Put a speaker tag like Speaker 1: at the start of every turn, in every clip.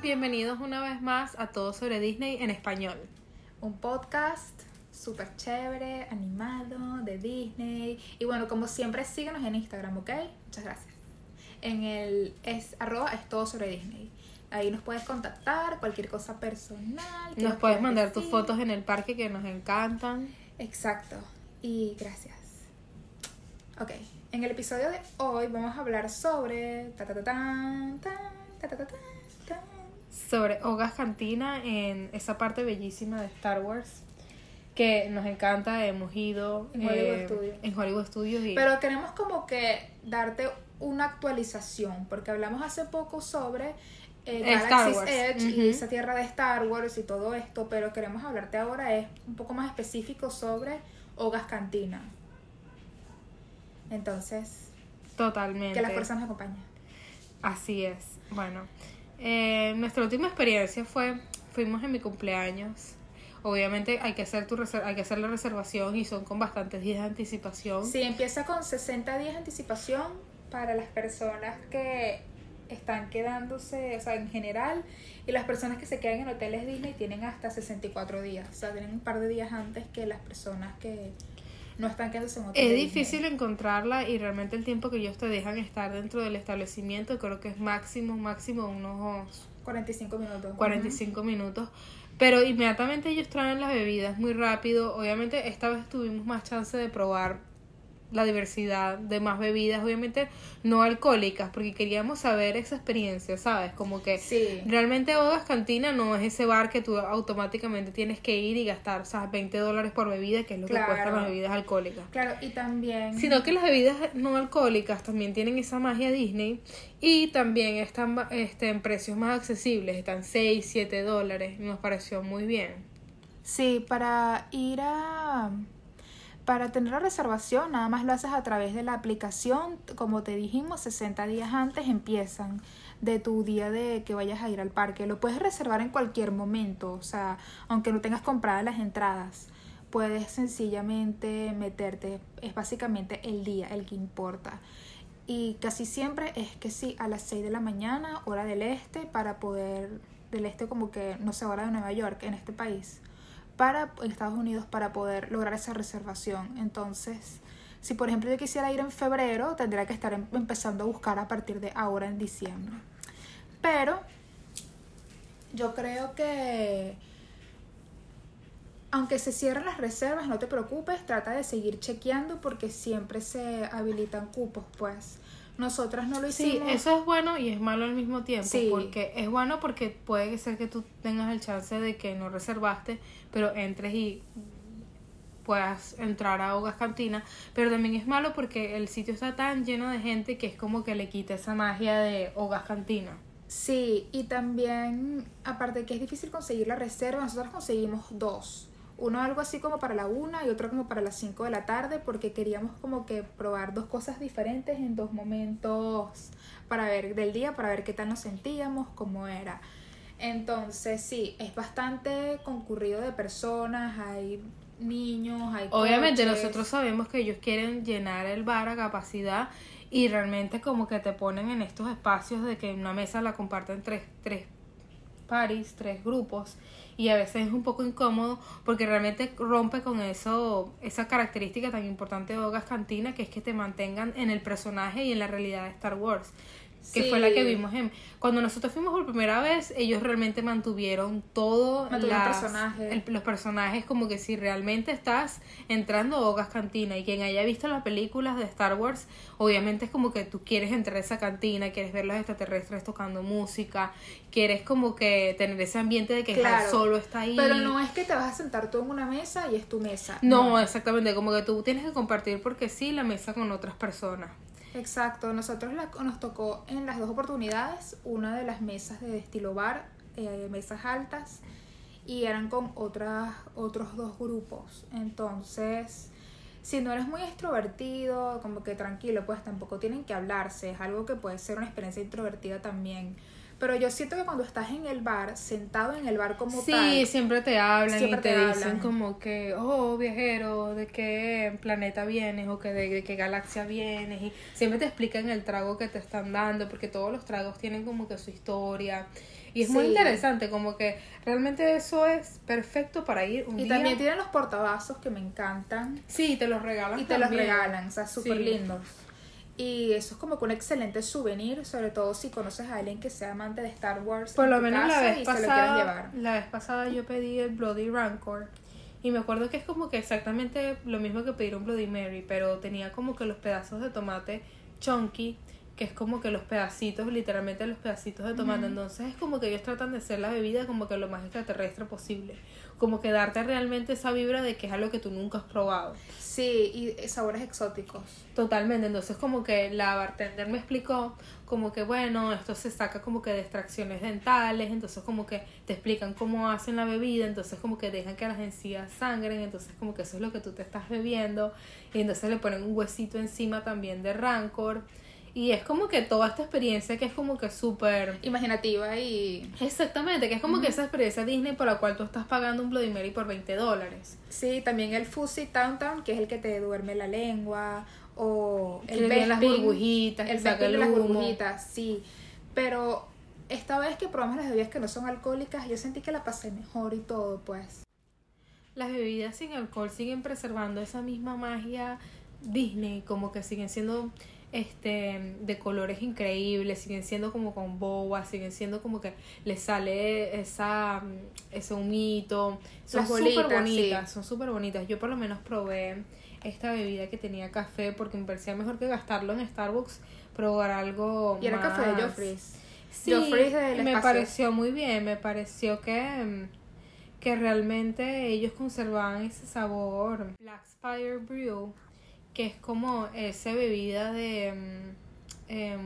Speaker 1: bienvenidos una vez más a Todo sobre Disney en español.
Speaker 2: Un podcast súper chévere, animado, de Disney. Y bueno, como siempre, síganos en Instagram, ¿ok? Muchas gracias. En el es arroba es todo sobre Disney. Ahí nos puedes contactar, cualquier cosa personal.
Speaker 1: Nos puedes mandar tus fotos en el parque que nos encantan.
Speaker 2: Exacto. Y gracias. Ok. En el episodio de hoy vamos a hablar sobre. Ta, ta, ta,
Speaker 1: Sobre Hogas Cantina en esa parte bellísima de Star Wars que nos encanta, hemos ido
Speaker 2: En Hollywood
Speaker 1: eh,
Speaker 2: Studios.
Speaker 1: en Hollywood Studios y
Speaker 2: Pero queremos como que darte una actualización, porque hablamos hace poco sobre eh, Galaxy's. Edge y esa tierra de Star Wars y todo esto, pero queremos hablarte ahora es un poco más específico sobre Hogas Cantina. Entonces,
Speaker 1: totalmente.
Speaker 2: que la fuerza nos acompañe.
Speaker 1: Así es. Bueno, eh, nuestra última experiencia fue, fuimos en mi cumpleaños. Obviamente hay que hacer tu hay que hacer la reservación y son con bastantes días de anticipación.
Speaker 2: Sí, empieza con 60 días de anticipación para las personas que están quedándose, o sea, en general, y las personas que se quedan en hoteles Disney tienen hasta 64 días, o sea, tienen un par de días antes que las personas que no están quedándose en
Speaker 1: Es difícil encontrarla y realmente el tiempo que ellos te dejan estar dentro del establecimiento creo que es máximo, máximo unos
Speaker 2: 45 minutos.
Speaker 1: 45 minutos. Pero inmediatamente ellos traen las bebidas muy rápido. Obviamente esta vez tuvimos más chance de probar la diversidad de más bebidas, obviamente no alcohólicas, porque queríamos saber esa experiencia, ¿sabes? Como que
Speaker 2: Sí.
Speaker 1: realmente Bodas Cantina no es ese bar que tú automáticamente tienes que ir y gastar, ¿sabes? 20 dólares por bebida, que es lo
Speaker 2: Claro.
Speaker 1: que cuestan las bebidas alcohólicas.
Speaker 2: Claro, y también...
Speaker 1: Sino que las bebidas no alcohólicas también tienen esa magia Disney y también están este, en precios más accesibles, están 6, 7 dólares, nos pareció muy bien.
Speaker 2: Sí, para ir a... Para tener la reservación, nada más lo haces a través de la aplicación. Como te dijimos, 60 días antes empiezan de tu día de que vayas a ir al parque. Lo puedes reservar en cualquier momento, o sea, aunque no tengas compradas las entradas. Puedes sencillamente meterte. Es básicamente el día el que importa. Y casi siempre es que sí, a las 6 de la mañana, hora del este, para poder, del este como que, no sé, hora de Nueva York, en este país, para en Estados Unidos, para poder lograr esa reservación. Entonces, si por ejemplo yo quisiera ir en febrero, tendría que estar em- empezando a buscar a partir de ahora en diciembre. Pero yo creo que aunque se cierren las reservas, no te preocupes, trata de seguir chequeando porque siempre se habilitan cupos, pues. Nosotras no lo
Speaker 1: Sí,
Speaker 2: hicimos.
Speaker 1: eso es bueno y es malo al mismo tiempo,
Speaker 2: Sí.
Speaker 1: porque es bueno porque puede ser que tú tengas el chance de que no reservaste, pero entres y puedas entrar a Hogas Cantina, pero también es malo porque el sitio está tan lleno de gente que es como que le quita esa magia de Hogas Cantina.
Speaker 2: Sí, y también, aparte de que es difícil conseguir la reserva, nosotros conseguimos dos. Uno algo así como para la una y otro como para las 5 de la tarde porque queríamos como que probar dos cosas diferentes en dos momentos para ver del día, para ver qué tal nos sentíamos, cómo era. Entonces, sí, es bastante concurrido de personas, hay niños, hay
Speaker 1: Obviamente
Speaker 2: coches.
Speaker 1: nosotros sabemos que ellos quieren llenar el bar a capacidad y realmente como que te ponen en estos espacios de que una mesa la comparten tres, tres paris, tres grupos y a veces es un poco incómodo porque realmente rompe con eso, esa característica tan importante de Hogas Cantina que es que te mantengan en el personaje y en la realidad de Star Wars que fue la que vimos en cuando nosotros fuimos por primera vez ellos realmente mantuvieron todo
Speaker 2: Mantuvieron
Speaker 1: las-
Speaker 2: personajes.
Speaker 1: el- los personajes como que si realmente estás entrando a Hogas Cantina y quien haya visto las películas de Star Wars obviamente es como que tú quieres entrar a esa cantina quieres ver los extraterrestres tocando música quieres como que tener ese ambiente de que
Speaker 2: Claro,
Speaker 1: Solo está ahí
Speaker 2: Pero no es que te vas a sentar tú en una mesa y es tu mesa.
Speaker 1: no, exactamente, como que tú tienes que compartir porque sí la mesa con otras personas.
Speaker 2: Exacto, nosotros la- nos tocó en las dos oportunidades una de las mesas de estilo bar, eh, mesas altas, y eran con otras, otros dos grupos. Entonces, si no eres muy extrovertido, como que tranquilo, pues tampoco tienen que hablarse, es algo que puede ser una experiencia introvertida también. Pero yo siento que cuando estás en el bar, sentado en el bar como
Speaker 1: Sí,
Speaker 2: tal,
Speaker 1: siempre te hablan
Speaker 2: Siempre
Speaker 1: y te,
Speaker 2: te
Speaker 1: dicen
Speaker 2: hablan.
Speaker 1: como que, oh, viajero, ¿de qué planeta vienes? O que de, de qué galaxia vienes. Y siempre te explican el trago que te están dando, porque todos los tragos tienen como que su historia. Y es muy
Speaker 2: Sí.
Speaker 1: interesante, como que realmente eso es perfecto para ir un
Speaker 2: y
Speaker 1: día.
Speaker 2: también tienen los portavasos que me encantan.
Speaker 1: Sí, te los regalan
Speaker 2: Y te los regalan, o sea, súper
Speaker 1: Sí.
Speaker 2: lindos. Y eso es como que un excelente souvenir, sobre todo si conoces a alguien que sea amante de Star Wars.
Speaker 1: Por lo menos la vez pasada,
Speaker 2: llevar.
Speaker 1: la vez pasada yo pedí el Bloody Rancor y me acuerdo que es como que exactamente lo mismo que pedir un Bloody Mary, pero tenía como que los pedazos de tomate chunky, que es como que los pedacitos, literalmente los pedacitos de tomate, entonces es como que ellos tratan de hacer la bebida como que lo más extraterrestre posible, como que darte realmente esa vibra de que es algo que tú nunca has probado.
Speaker 2: Sí, y sabores exóticos.
Speaker 1: Totalmente, entonces como que la bartender me explicó como que bueno, esto se saca como que de extracciones dentales, entonces como que te explican cómo hacen la bebida, entonces como que dejan que las encías sangren, entonces como que eso es lo que tú te estás bebiendo. Y entonces le ponen un huesito encima también de rancor y es como que toda esta experiencia que es como que súper...
Speaker 2: Imaginativa y...
Speaker 1: Exactamente, que es como que esa experiencia Disney por la cual tú estás pagando un Bloody Mary por 20 dólares.
Speaker 2: Sí, también el Fuzzy Town Town, que es el que te duerme la lengua, o el
Speaker 1: tiene las
Speaker 2: Bespin,
Speaker 1: burbujitas,
Speaker 2: el
Speaker 1: saca
Speaker 2: Bespin de
Speaker 1: el
Speaker 2: las burbujitas, sí. Pero esta vez que probamos las bebidas que no son alcohólicas, yo sentí que la pasé mejor y todo, pues.
Speaker 1: las bebidas sin alcohol siguen preservando esa misma magia Disney, como que siguen siendo este de colores increíbles, siguen siendo como con boba, siguen siendo como que les sale esa ese humito, son súper bonitas,
Speaker 2: sí.
Speaker 1: son súper bonitas. Yo por lo menos probé esta bebida que tenía café porque me parecía mejor que gastarlo en Starbucks, probar algo
Speaker 2: Y era café de Joffrey's.
Speaker 1: Sí,
Speaker 2: Joffrey's del
Speaker 1: me
Speaker 2: espacio.
Speaker 1: pareció muy bien, me pareció que, que realmente ellos conservaban ese sabor Black Spire Brew, que es como esa bebida de em,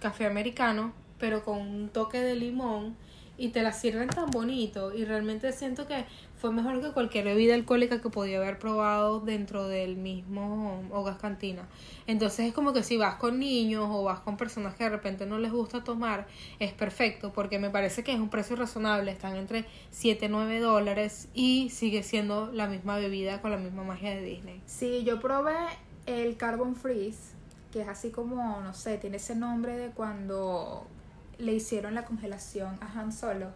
Speaker 1: café americano, pero con un toque de limón y te la sirven tan bonito y realmente siento que fue mejor que cualquier bebida alcohólica que podía haber probado dentro del mismo Hogas Cantina. Entonces es como que si vas con niños o vas con personas que de repente no les gusta tomar, es perfecto porque me parece que es un precio razonable, están entre 7 y 9 dólares y sigue siendo la misma bebida con la misma magia de Disney.
Speaker 2: Sí, yo probé el Carbon Freeze, que es así como, no sé, tiene ese nombre de cuando le hicieron la congelación a Han Solo.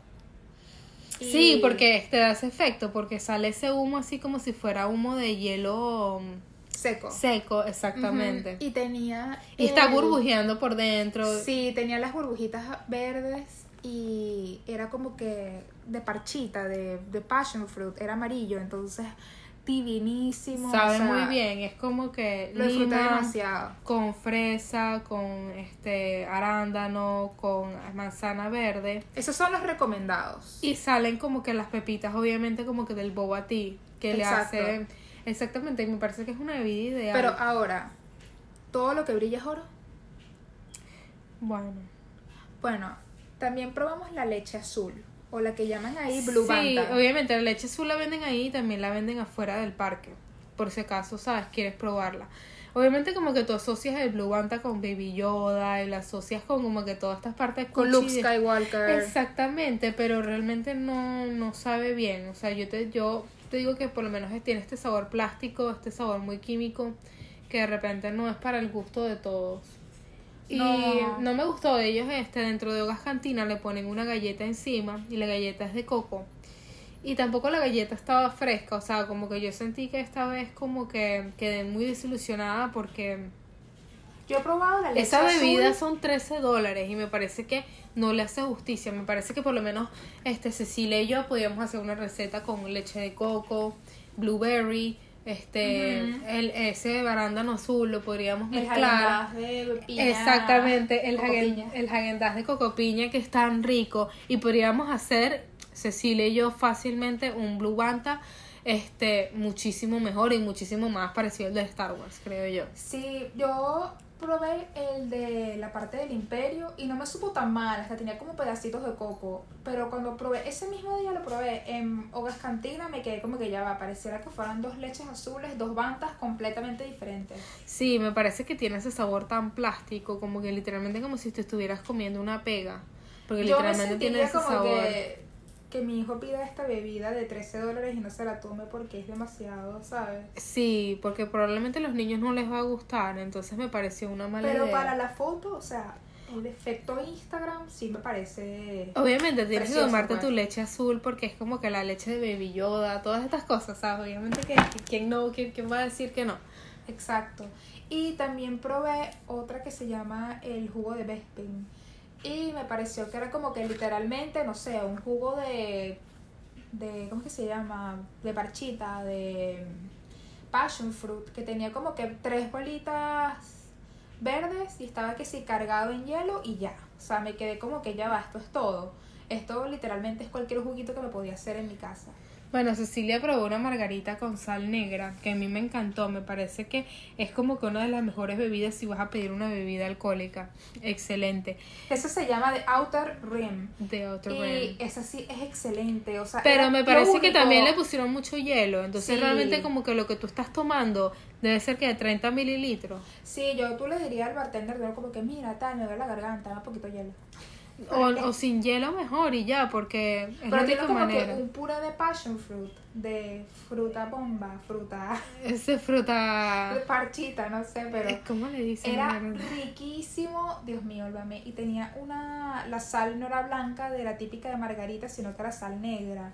Speaker 2: Y-
Speaker 1: Sí, porque te da ese efecto, porque sale ese humo así como si fuera humo de hielo mm,
Speaker 2: Seco.
Speaker 1: seco, exactamente.
Speaker 2: Y tenía...
Speaker 1: Y está burbujeando por dentro.
Speaker 2: Sí, tenía las burbujitas verdes y era como que de parchita, de, de passion fruit, era amarillo, entonces divinísimo.
Speaker 1: Sabe
Speaker 2: o sea,
Speaker 1: muy bien, es como que
Speaker 2: Lo disfruté demasiado.
Speaker 1: con fresa, con este arándano, con manzana verde.
Speaker 2: Esos son los recomendados.
Speaker 1: Y salen como que las pepitas, obviamente, como que del boba tea, que
Speaker 2: Exacto.
Speaker 1: le hace. Exactamente, y me parece que es una bebida ideal.
Speaker 2: Pero ahora, ¿todo lo que brilla es oro?
Speaker 1: bueno.
Speaker 2: Bueno, también probamos la leche azul, o la que llaman ahí Blue
Speaker 1: sí,
Speaker 2: Banta.
Speaker 1: obviamente la leche azul la venden ahí y también la venden afuera del parque. Por si acaso, sabes, quieres probarla. Obviamente como que tú asocias el Blue Banta con Baby Yoda y la asocias con como que todas estas partes
Speaker 2: Con Luke Skywalker.
Speaker 1: Exactamente, pero realmente no, no sabe bien. O sea, yo te, yo te digo que por lo menos tiene este sabor plástico, este sabor muy químico, que de repente no es para el gusto de todos. Y
Speaker 2: No.
Speaker 1: no me gustó de ellos este, dentro de Hogas Cantina le ponen una galleta encima y la galleta es de coco. Y tampoco la galleta estaba fresca, o sea, como que yo sentí que esta vez como que quedé muy desilusionada porque
Speaker 2: Yo he probado la leche
Speaker 1: esa bebida
Speaker 2: azul.
Speaker 1: son 13 dólares y me parece que no le hace justicia. Me parece que por lo menos este Cecilia y yo podíamos hacer una receta con leche de coco, blueberry, este,
Speaker 2: Ujú.
Speaker 1: el, ese barándano azul lo podríamos
Speaker 2: El
Speaker 1: mezclar.
Speaker 2: Häagen-Dazs de piña,
Speaker 1: Exactamente, el Hagen, el Häagen-Dazs de coco piña que es tan rico y podríamos hacer Cecilia y yo fácilmente un Blue Banta este muchísimo mejor y muchísimo más parecido al de Star Wars, creo yo.
Speaker 2: Sí, yo probé el de la parte del imperio y no me supo tan mal, hasta tenía como pedacitos de coco. Pero cuando probé, ese mismo día lo probé en Hogas Cantina, me quedé como que ya va, pareciera que fueran dos leches azules, dos bandas completamente diferentes.
Speaker 1: Sí, me parece que tiene ese sabor tan plástico, como que literalmente como si te estuvieras comiendo una pega. Porque
Speaker 2: Yo me
Speaker 1: literalmente tiene ese
Speaker 2: como
Speaker 1: sabor.
Speaker 2: que, que mi hijo pida esta bebida de 13 dólares y no se la tome porque es demasiado, ¿sabes?
Speaker 1: Sí, porque probablemente a los niños no les va a gustar, entonces me pareció una mala
Speaker 2: Pero
Speaker 1: idea.
Speaker 2: para la foto, o sea, el efecto Instagram sí me parece...
Speaker 1: Obviamente tienes que tomarte
Speaker 2: pues.
Speaker 1: tu leche azul porque es como que la leche de Baby Yoda, todas estas cosas, ¿sabes? Obviamente que quién no, quién, quién va a decir que no.
Speaker 2: Exacto. Y también probé otra que se llama el jugo de Bespin. Y me pareció que era como que literalmente, no sé, un jugo de. de ¿Cómo es que se llama? De parchita, de passion fruit, que tenía como que tres bolitas verdes y estaba que sí cargado en hielo y ya. O sea, me quedé como que ya va, esto es todo. Esto literalmente es cualquier juguito que me podía hacer en mi casa.
Speaker 1: Bueno, Cecilia probó una margarita con sal negra, que a mí me encantó, me parece que es como que una de las mejores bebidas si vas a pedir una bebida alcohólica. Excelente.
Speaker 2: Eso se llama The Outer Rim.
Speaker 1: De otro
Speaker 2: Y esa sí es excelente. O sea,
Speaker 1: Pero me parece que también le pusieron mucho hielo, entonces
Speaker 2: Sí.
Speaker 1: realmente como que lo que tú estás tomando debe ser que de 30 mililitros.
Speaker 2: Sí, yo tú le dirías al bartender de como que mira, tal, me duele la garganta, un poquito de hielo.
Speaker 1: O, o sin hielo mejor y ya, porque es
Speaker 2: Pero
Speaker 1: la
Speaker 2: como
Speaker 1: manera.
Speaker 2: que un puré de passion fruit, de fruta bomba, fruta
Speaker 1: Ese fruta...
Speaker 2: parchita, no sé, pero
Speaker 1: ¿Cómo le dicen?
Speaker 2: era riquísimo, Dios mío, olvídame, y tenía una, la sal no era blanca de la típica de margarita, sino que era sal negra.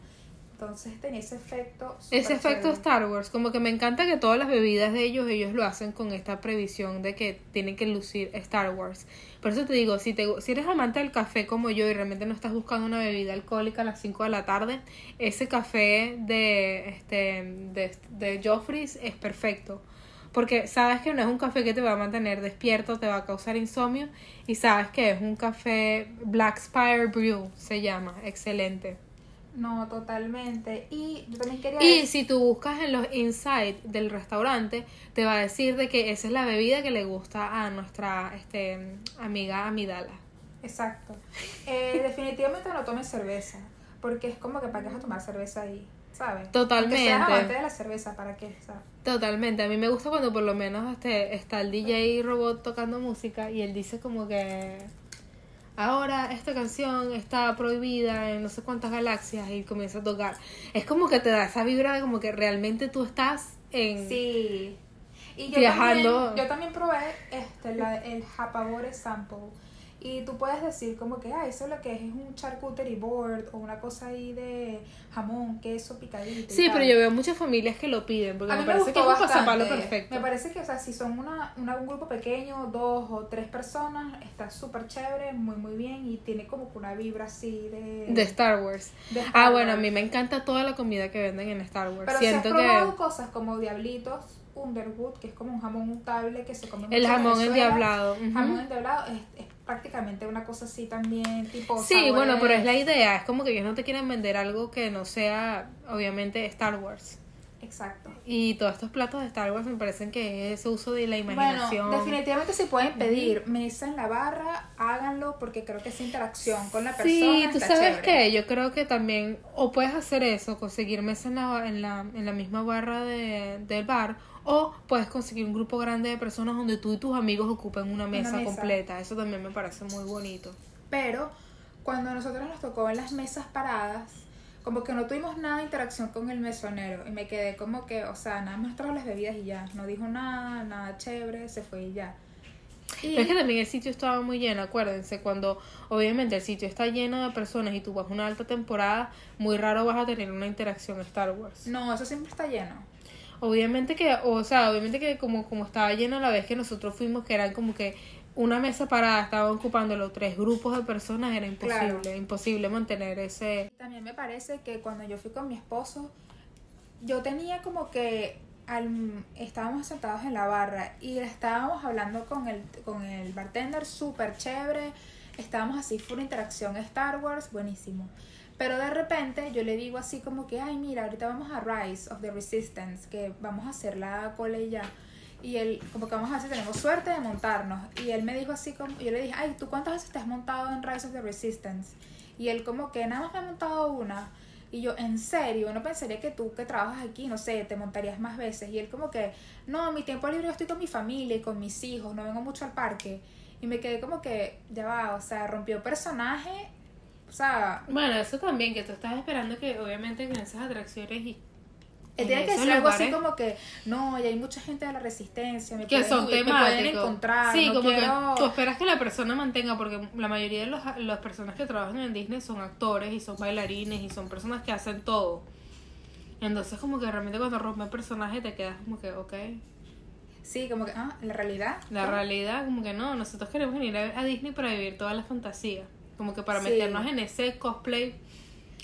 Speaker 2: Entonces tenía ese efecto.
Speaker 1: Ese efecto
Speaker 2: chévere.
Speaker 1: Star Wars, como que me encanta que todas las bebidas de ellos, ellos lo hacen con esta previsión de que tienen que lucir Star Wars. Por eso te digo, si, te, si eres amante del café como yo y realmente no estás buscando una bebida alcohólica a las 5 de la tarde, ese café de, este, de, de Joffrey's es perfecto. Porque sabes que no es un café que te va a mantener despierto, te va a causar insomnio y sabes que es un café Black Spire Brew, se llama, excelente.
Speaker 2: No, totalmente. Y yo también quería
Speaker 1: Y si tú buscas en los insights del restaurante, te va a decir de que esa es la bebida que le gusta a nuestra este, amiga Amidala.
Speaker 2: Exacto. Eh, definitivamente no tomes cerveza, porque es como que para qué vas a tomar cerveza ahí, ¿sabes?
Speaker 1: Totalmente.
Speaker 2: Aunque seas de la cerveza, ¿para qué?
Speaker 1: Totalmente, a mí me gusta cuando por lo menos este, está el DJ robot tocando música y él dice como que ahora esta canción está prohibida en no sé cuántas galaxias y comienza a tocar. Es como que te da esa vibra de como que realmente tú estás en...
Speaker 2: sí. Y yo
Speaker 1: Viajando.
Speaker 2: también, yo también probé este, la, el Japabore Sample. Y tú puedes decir como que, ah, eso lo que es es un charcuterie board o una cosa ahí de jamón, queso, picadito.
Speaker 1: Sí, pero yo veo muchas familias que lo piden porque
Speaker 2: A
Speaker 1: me parece que es un pasapalo perfecto.
Speaker 2: Me parece que, o sea, si son una, una- un grupo pequeño, dos o tres personas, está súper chévere, muy, muy bien y tiene como que una vibra así de...
Speaker 1: De Star Wars.
Speaker 2: de Star
Speaker 1: Ah, bueno, a mí me encanta toda la comida que venden en Star Wars.
Speaker 2: Pero si has
Speaker 1: Siento
Speaker 2: probado
Speaker 1: que
Speaker 2: cosas como Diablitos Underwood, que es como un jamón untable que se come
Speaker 1: el jamón endiablado. ujú.
Speaker 2: Jamón endiablado es, es prácticamente una cosa así también, tipo...
Speaker 1: Sí,
Speaker 2: sabores-
Speaker 1: bueno, pero es la idea. Es como que ellos no te quieren vender algo que no sea, obviamente, Star Wars.
Speaker 2: Exacto.
Speaker 1: Y todos estos platos de Star Wars me parecen que es ese uso de la imaginación.
Speaker 2: Bueno, definitivamente si pueden pedir mesa en la barra, háganlo porque creo que esa interacción con la persona
Speaker 1: Sí, tú sabes que yo creo que también, o puedes hacer eso, conseguir mesa en la, en la, en la misma barra de, del bar, o puedes conseguir un grupo grande de personas donde tú y tus amigos ocupen una mesa,
Speaker 2: mesa.
Speaker 1: completa. Eso también me parece muy bonito.
Speaker 2: Pero cuando a nosotros nos tocó en las mesas paradas, como que no tuvimos nada de interacción con el mesonero. Y me quedé como que, o sea, nada más trajo las bebidas y ya. No dijo nada, nada chévere, se fue y ya. Y
Speaker 1: Pero es que también el sitio estaba muy lleno, acuérdense, cuando obviamente el sitio está lleno de personas y tú vas a una alta temporada, muy raro vas a tener una interacción Star Wars.
Speaker 2: no, eso siempre está lleno.
Speaker 1: Obviamente que, o sea, obviamente que como, como estaba lleno la vez que nosotros fuimos, que eran como que una mesa parada, estaban ocupando los tres grupos de personas, era imposible,
Speaker 2: Claro.
Speaker 1: imposible mantener ese...
Speaker 2: También me parece que cuando yo fui con mi esposo, yo tenía como que al- estábamos sentados en la barra y estábamos hablando con el, con el bartender súper chévere, estábamos así, fue una interacción Star Wars, buenísimo. Pero de repente yo le digo así como que, ay, mira, ahorita vamos a Rise of the Resistance, que vamos a hacer la cola y ya. Y él, como que vamos a ver tenemos suerte de montarnos. Y él me dijo así como, yo le dije, ay, ¿tú cuántas veces te has montado en Rise of the Resistance? Y él como que nada más me ha montado una. Y yo, en serio, no pensaría que tú que trabajas aquí, no sé, te montarías más veces. Y él como que, no, mi tiempo libre yo estoy con mi familia y con mis hijos, no vengo mucho al parque. Y me quedé como que, ya va, o sea, rompió personaje. O sea,
Speaker 1: Bueno, eso también, que tú estás esperando que obviamente en esas atracciones y en
Speaker 2: tiene que decir algo así como que, no, y hay mucha gente de la resistencia, me,
Speaker 1: que
Speaker 2: pueden,
Speaker 1: son
Speaker 2: me pueden encontrar,
Speaker 1: sí,
Speaker 2: no
Speaker 1: como
Speaker 2: quiero...
Speaker 1: que tú esperas que la persona mantenga, porque la mayoría de los, las personas que trabajan en Disney son actores y son bailarines y son personas que hacen todo. Entonces como que realmente cuando rompe el personaje te quedas como que, ok.
Speaker 2: Sí, como que, ah, la realidad.
Speaker 1: La realidad como que no, nosotros queremos venir a, a Disney para vivir toda la fantasía. Como que para
Speaker 2: Sí.
Speaker 1: meternos en ese cosplay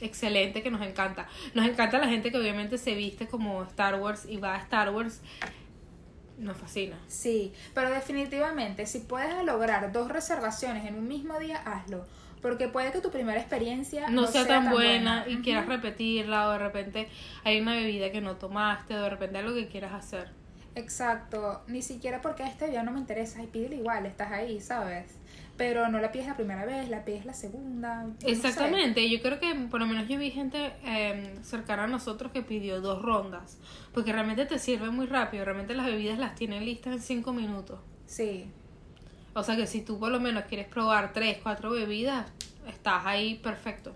Speaker 1: excelente que nos encanta. Nos encanta la gente que obviamente se viste como Star Wars y va a Star Wars. Nos fascina.
Speaker 2: Sí, pero definitivamente, si puedes lograr dos reservaciones en un mismo día, hazlo. Porque puede que tu primera experiencia
Speaker 1: no, sea, tan, buena, y quieras repetirla o de repente hay una bebida que no tomaste o de repente algo que quieras hacer.
Speaker 2: Exacto, ni siquiera porque este día no me interesa, y pídele igual, estás ahí, ¿sabes? Pero no la pides la primera vez, la pides la segunda. no sé.
Speaker 1: Exactamente, yo creo que por lo menos yo vi gente eh, cercana a nosotros que pidió dos rondas, porque realmente te sirve muy rápido, realmente las bebidas las tienen listas en cinco minutos.
Speaker 2: Sí,
Speaker 1: O sea que si tú por lo menos quieres probar tres, cuatro bebidas, estás ahí perfecto.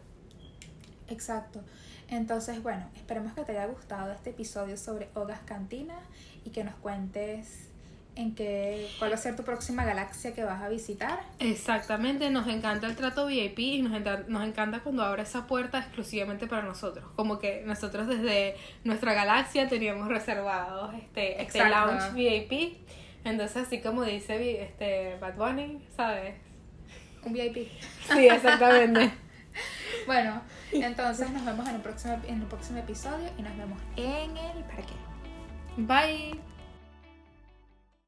Speaker 2: exacto. Entonces, bueno, esperemos que te haya gustado este episodio sobre Hogas Cantina y que nos cuentes en qué, cuál va a ser tu próxima galaxia que vas a visitar.
Speaker 1: Exactamente, nos encanta el trato VIP y nos, enta- nos encanta cuando abre esa puerta exclusivamente para nosotros. Como que nosotros desde nuestra galaxia teníamos reservados este, este lounge VIP. Entonces, así como dice este Bad Bunny, ¿sabes?
Speaker 2: Un VIP.
Speaker 1: Sí, exactamente.
Speaker 2: Bueno, entonces nos vemos en el próximo, en el próximo episodio y nos vemos en el parque.
Speaker 1: Bye.